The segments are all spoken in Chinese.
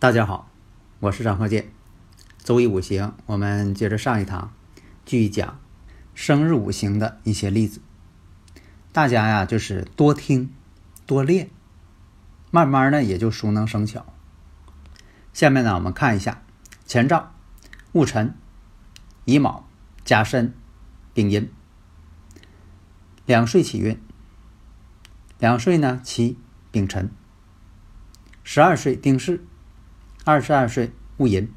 大家好，我是张鹤剑。周易五行，我们接着上一堂，继续讲生日五行的一些例子。大家呀，就是多听多练，慢慢呢也就熟能生巧。下面呢，我们看一下前兆：戊辰、乙卯、甲申、丙寅。两岁起运，两岁呢起丙辰，十二岁丁巳。二十二岁戊寅，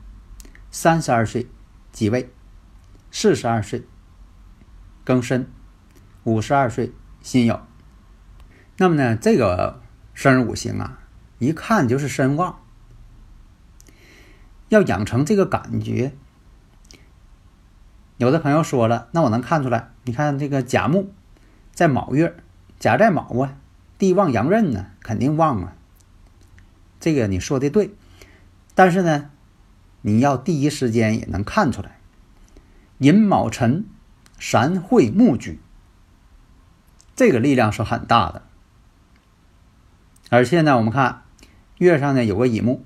三十二岁己未，四十二岁庚申，五十二岁辛酉。那么呢，这个生日五行啊，一看就是身旺。要养成这个感觉，有的朋友说了，那我能看出来。你看这个甲木在卯月，甲在卯啊，地旺阳刃呢，肯定旺啊。这个你说的对。但是呢，你要第一时间也能看出来，寅卯辰三会木局，这个力量是很大的。而且呢，我们看月上呢有个乙木，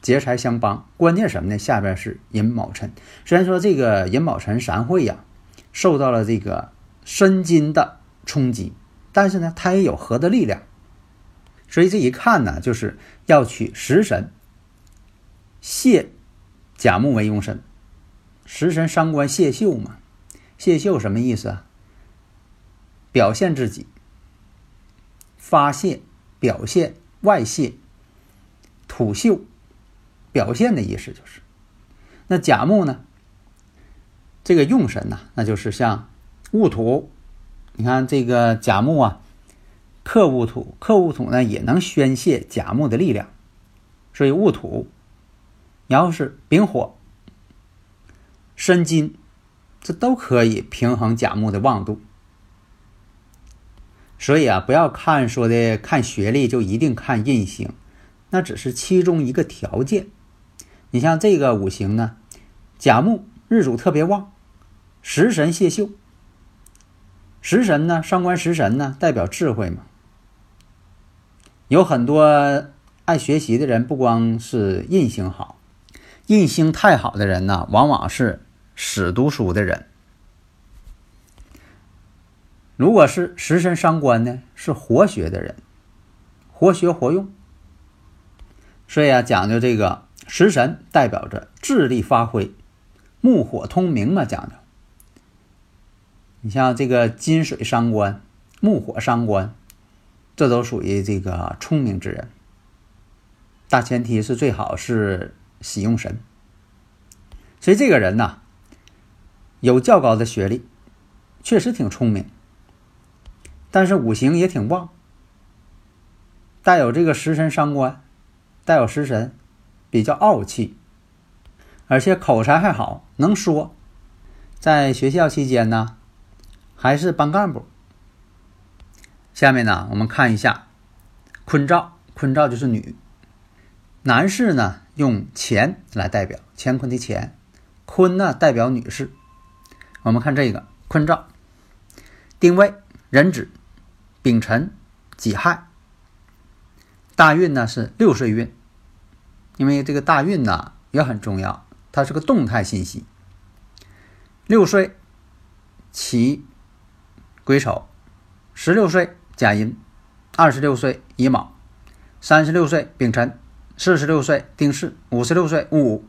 劫财相帮，关键什么呢？下边是寅卯辰。虽然说这个寅卯辰三会呀，受到了这个申金的冲击，但是呢，它也有合的力量。所以这一看呢，就是要取食神。谢甲木为用神，食神伤官谢秀嘛？谢秀什么意思啊？表现自己，发泄、表现、外泄、吐秀，表现的意思就是。那甲木呢？这个用神呐，那就是像戊土。你看这个甲木啊，克戊土，克戊土呢也能宣泄甲木的力量，所以戊土。你要是丙火、申金，这都可以平衡甲木的旺度。所以啊，不要看说的看学历就一定看印星，那只是其中一个条件。你像这个五行呢，甲木日主特别旺，食神谢秀，食神呢，上官食神呢，代表智慧嘛。有很多爱学习的人，不光是印星好。印星太好的人呢，往往是死读书的人；如果是食神伤官呢，是活学的人，活学活用。所以啊，讲究这个食神代表着智力发挥，木火通明嘛，讲究。你像这个金水伤官、木火伤官，这都属于这个聪明之人。大前提是最好是。喜用神，所以这个人呐，有较高的学历，确实挺聪明，但是五行也挺旺，带有这个食神伤官，带有食神，比较傲气，而且口才还好，能说，在学校期间呢，还是班干部。下面呢，我们看一下坤兆，坤兆就是女。男士呢用乾来代表乾坤的乾，坤呢代表女士。我们看这个坤兆，定位壬子、丙辰、己亥。大运呢是六岁运，因为这个大运呢也很重要，它是个动态信息。六岁起癸丑，十六岁甲寅，二十六岁乙卯，三十六岁丙辰。四十六岁丁巳，五十六岁戊午。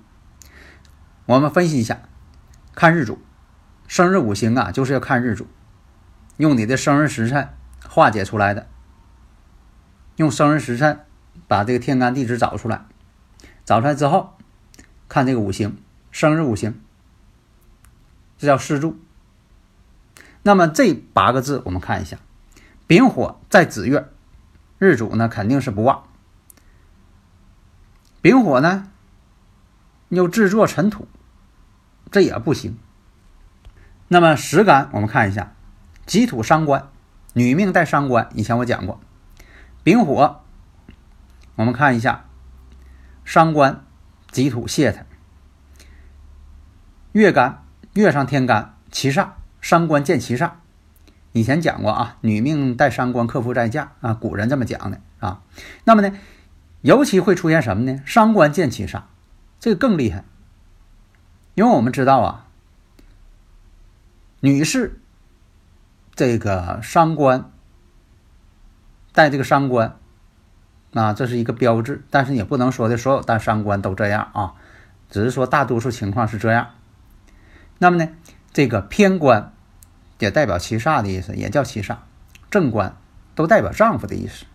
我们分析一下，看日主，生日五行啊，就是要看日主，用你的生日时辰化解出来的。用生日时辰把这个天干地支找出来，找出来之后，看这个五行，生日五行，这叫四柱。那么这八个字我们看一下，丙火在子月，日主呢肯定是不旺。丙火呢又制作尘土，这也不行。那么时干我们看一下，己土伤官，女命带伤官，以前我讲过，丙火，我们看一下，伤官己土泄他。月干月上天干其煞，伤官见其煞。以前讲过啊，女命带伤官克夫在嫁啊，古人这么讲的啊。那么呢，尤其会出现什么呢？伤官见七煞，这个更厉害。因为我们知道啊，女士这个伤官带这个伤官啊，这是一个标志，但是也不能说的所有带伤官都这样啊，只是说大多数情况是这样。那么呢，这个偏官也代表七煞的意思，也叫七煞；正官都代表丈夫的意思。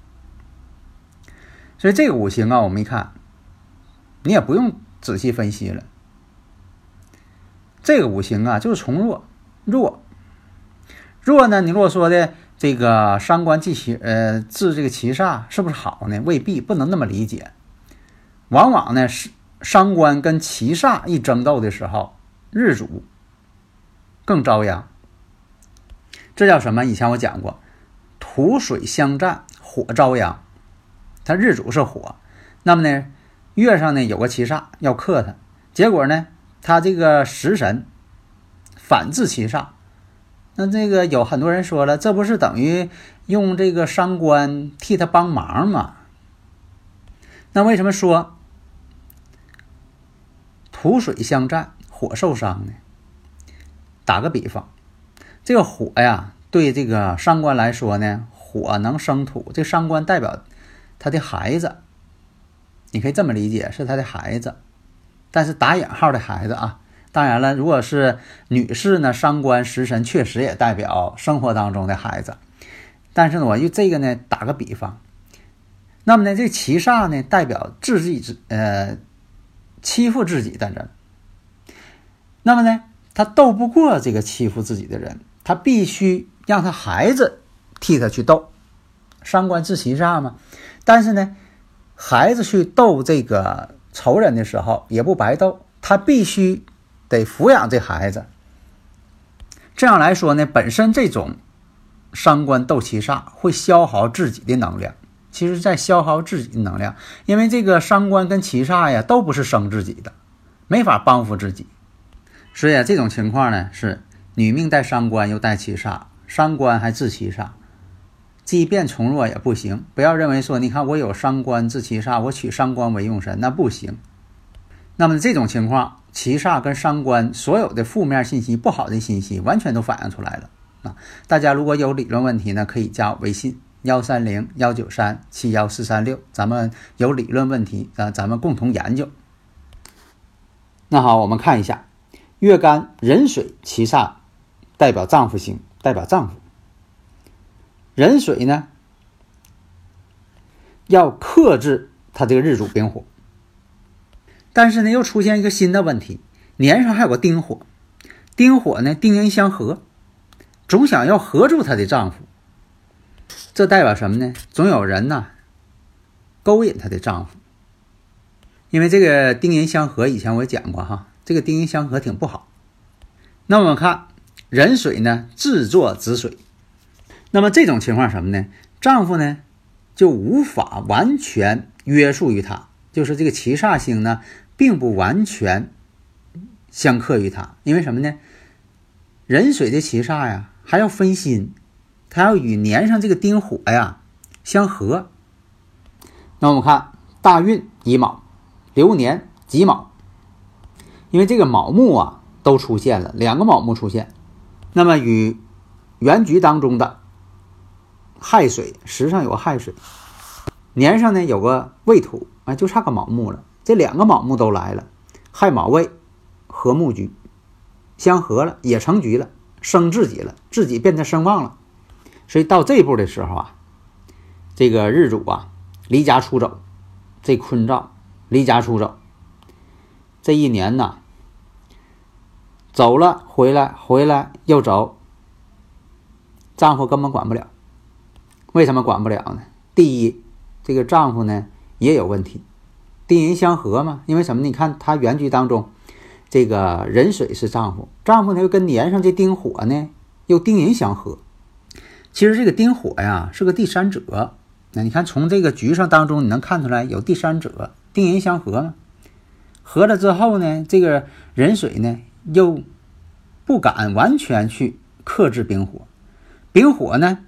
所以这个五行啊，我们一看，你也不用仔细分析了。这个五行啊，就是从弱，弱，弱呢？你如果说的这个伤官忌七，呃，治这个七煞是不是好呢？未必，不能那么理解。往往呢，是伤官跟七煞一争斗的时候，日主。更遭殃，这叫什么？以前我讲过，土水相战，火遭殃。他日主是火，那么呢，月上呢有个七煞要克他，结果呢，他这个食神反制七煞。那这个有很多人说了，这不是等于用这个伤官替他帮忙吗？那为什么说土水相战，火受伤呢？打个比方，这个火呀，对这个伤官来说呢，火能生土，这伤官代表他的孩子，你可以这么理解，是他的孩子，但是打引号的孩子啊。当然了，如果是女士呢，伤官食神确实也代表生活当中的孩子，但是呢，我用这个呢打个比方，那么呢，这七煞呢代表自己呃欺负自己的人，那么呢？他斗不过这个欺负自己的人，他必须让他孩子替他去斗，伤官治其煞嘛。但是呢，孩子去斗这个仇人的时候也不白斗，他必须得抚养这孩子。这样来说呢，本身这种伤官斗七煞会消耗自己的能量，其实在消耗自己的能量，因为这个伤官跟七煞呀都不是生自己的，没法帮扶自己。所以啊，这种情况呢是女命带伤官又带七煞，伤官还制七煞，即便从弱也不行。不要认为说，你看我有伤官制七煞，我取伤官为用神，那不行。那么这种情况，七煞跟伤官所有的负面信息、不好的信息，完全都反映出来了啊！大家如果有理论问题呢，可以加微信幺三零幺九三七幺四三六，咱们有理论问题啊，咱们共同研究。那好，我们看一下。月干壬水七煞，代表丈夫星，代表丈夫。壬水呢，要克制他这个日主丙火。但是呢，又出现一个新的问题，年上还有个丁火，丁火呢，丁壬相合，总想要合住她的丈夫。这代表什么呢？总有人呢，勾引她的丈夫。因为这个丁壬相合，以前我也讲过哈。这个丁壬相合挺不好，那我们看壬水呢制作子水，那么这种情况什么呢？丈夫呢就无法完全约束于他，就是这个七煞星呢并不完全相克于他，因为什么呢？壬水的七煞呀还要分心，它要与年上这个丁火呀相合。那我们看大运乙卯，流年己卯。因为这个卯木啊都出现了，两个卯木出现，那么与原局当中的亥水，时上有个亥水，年上呢有个未土，啊，就差个卯木了。这两个卯木都来了，亥卯未合木局，相合了也成局了，生自己了，自己变成声旺了。所以到这一步的时候啊，这个日主啊离家出走，这坤兆离家出走，这一年呢。走了回来，回来又走，丈夫根本管不了。为什么管不了呢？第一，这个丈夫呢也有问题，丁寅相合嘛。因为什么？你看他原局当中，这个壬水是丈夫，丈夫呢又跟年上这丁火呢又丁寅相合。其实这个丁火呀是个第三者。那你看从这个局上当中，你能看出来有第三者，丁寅相合嘛？合了之后呢，这个壬水呢又不敢完全去克制丙火，丙火呢。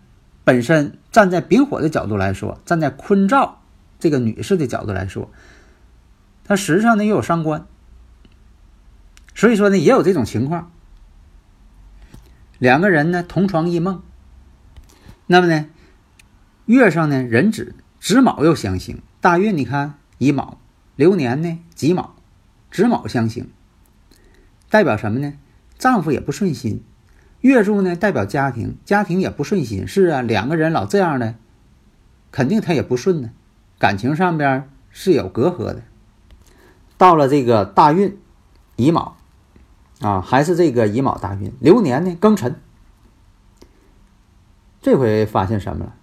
本身站在丙火的角度来说，站在坤兆这个女士的角度来说，她实际上呢又有伤官，所以说呢也有这种情况。两个人呢同床异梦，那么呢月上呢壬子子卯又相刑，大运你看乙卯，流年呢己卯，子卯相刑，代表什么呢？丈夫也不顺心。月柱呢，代表家庭，家庭也不顺心。是啊，两个人老这样的，肯定他也不顺呢，感情上边是有隔阂的。到了这个大运乙卯啊，还是这个乙卯大运，流年呢庚辰。这回发现什么了？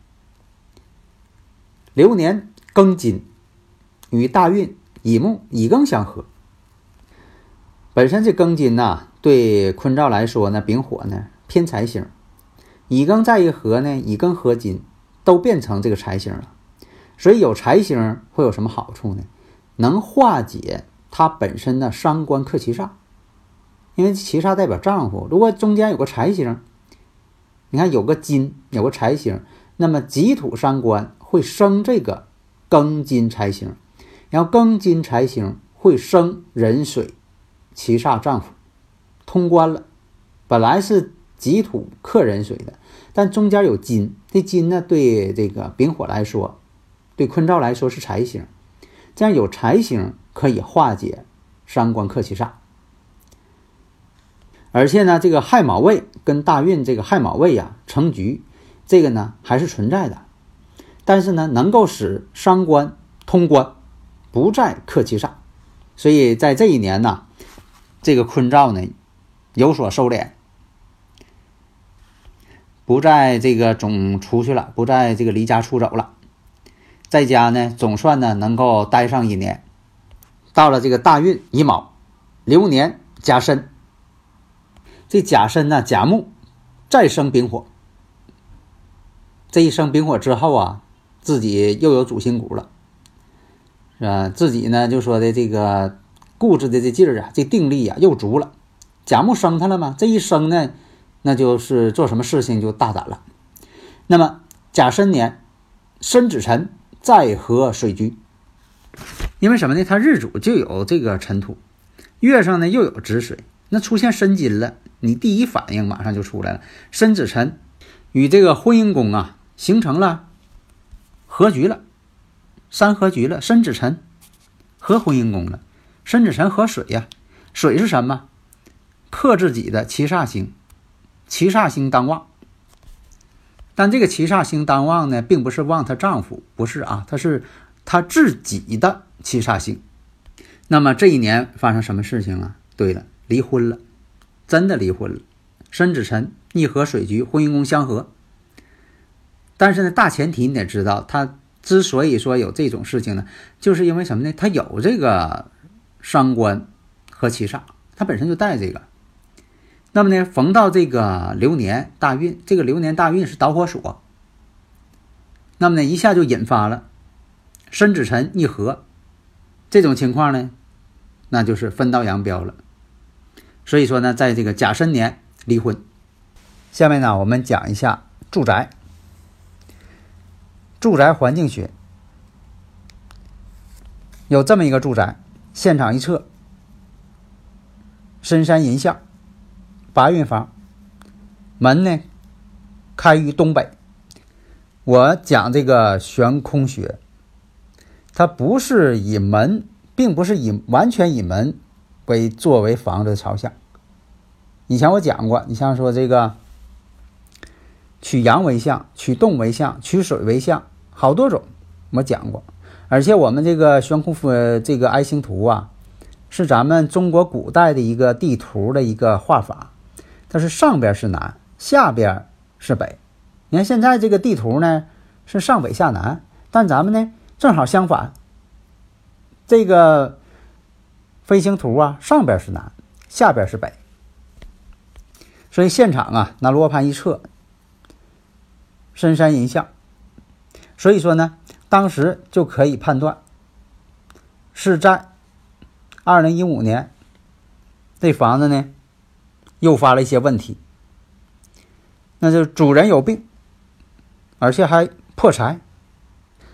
流年庚金与大运乙木乙庚相合。本身这庚金呐。对坤兆来说呢，丙火呢偏财星，乙庚再一合呢，乙庚合金都变成这个财星了。所以有财星会有什么好处呢？能化解它本身的伤官克其煞，因为其煞代表丈夫。如果中间有个财星，你看有个金，有个财星，那么己土伤官会生这个庚金财星，然后庚金财星会生壬水七煞丈夫。通关了，本来是己土克壬水的，但中间有金，这金呢对这个丙火来说，对坤兆来说是财星，这样有财星可以化解伤官克七煞，而且呢，这个亥卯未跟大运这个亥卯未呀成局，这个呢还是存在的，但是呢能够使伤官通关，不再克其煞，所以在这一年呢，这个坤兆呢。有所收敛，不再这个总出去了，不再这个离家出走了，在家呢，总算呢能够待上一年。到了这个大运乙卯，流年甲申，这甲申呢甲木再生丙火，这一生丙火之后啊，自己又有主心骨了，是吧？自己呢就说的这个固执的这劲儿啊，这定力啊又足了。甲木生他了吗？这一生呢，那就是做什么事情就大胆了。那么甲申年，申子辰在合水局，因为什么呢？他日主就有这个尘土，月上呢又有子水，那出现申金了，你第一反应马上就出来了。申子辰与这个婚姻宫啊形成了合局了，三合局了。申子辰合婚姻宫了，申子辰合水呀，水是什么？克自己的七煞星，七煞星当旺，但这个七煞星当旺呢，并不是旺她丈夫，不是啊，她是她自己的七煞星。那么这一年发生什么事情啊？对了，离婚了，真的离婚了。申子辰逆合水局，婚姻宫相合。但是呢，大前提你得知道，他之所以说有这种事情呢，就是因为什么呢？他有这个伤官和七煞，它本身就带这个。那么呢，逢到这个流年大运，这个流年大运是导火索。那么呢，一下就引发了申子辰一合，这种情况呢，那就是分道扬镳了。所以说呢，在这个甲申年离婚。下面呢，我们讲一下住宅，住宅环境学。有这么一个住宅，现场一测，深山银巷。八运房，门呢开于东北。我讲这个悬空穴，它不是以门，并不是以完全以门为作为房子的朝向。以前我讲过，你像说这个取阳为相，取动为相，取水为相，好多种，我讲过。而且我们这个悬空这个 I 星图啊，是咱们中国古代的一个地图的一个画法，它是上边是南，下边是北。你看现在这个地图呢是上北下南，但咱们呢正好相反。这个飞行图啊，上边是南，下边是北。所以现场啊，拿罗盘一测，深山银象。所以说呢，当时就可以判断是在。二零一五年，这房子呢，又发了一些问题，那就主人有病，而且还破财，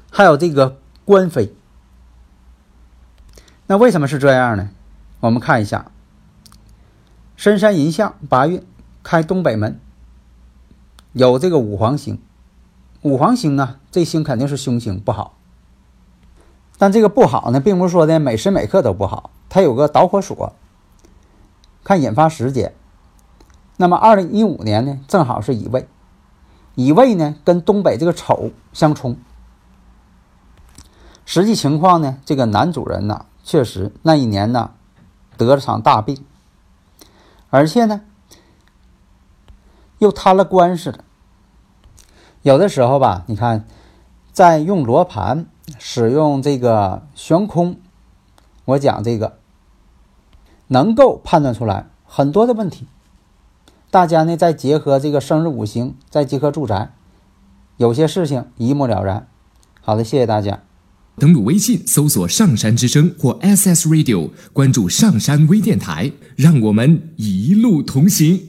还有这个官非。那为什么是这样呢？我们看一下，深山银象八运开东北门，有这个五黄星，五黄星呢，这星肯定是凶星，不好。但这个不好呢，并不是说的每时每刻都不好。它有个导火索，看引发时间。那么，二零一五年呢，正好是乙未，乙未呢跟东北这个丑相冲。实际情况呢，这个男主人呢，确实那一年呢得了场大病，而且呢又摊了官司了。有的时候吧，你看，在用罗盘使用这个悬空，我讲这个。能够判断出来很多的问题，大家呢再结合这个生日五行，再结合住宅，有些事情一目了然。好的，谢谢大家。登录微信搜索“上山之声”或 “SS Radio”，关注上山微电台，让我们一路同行。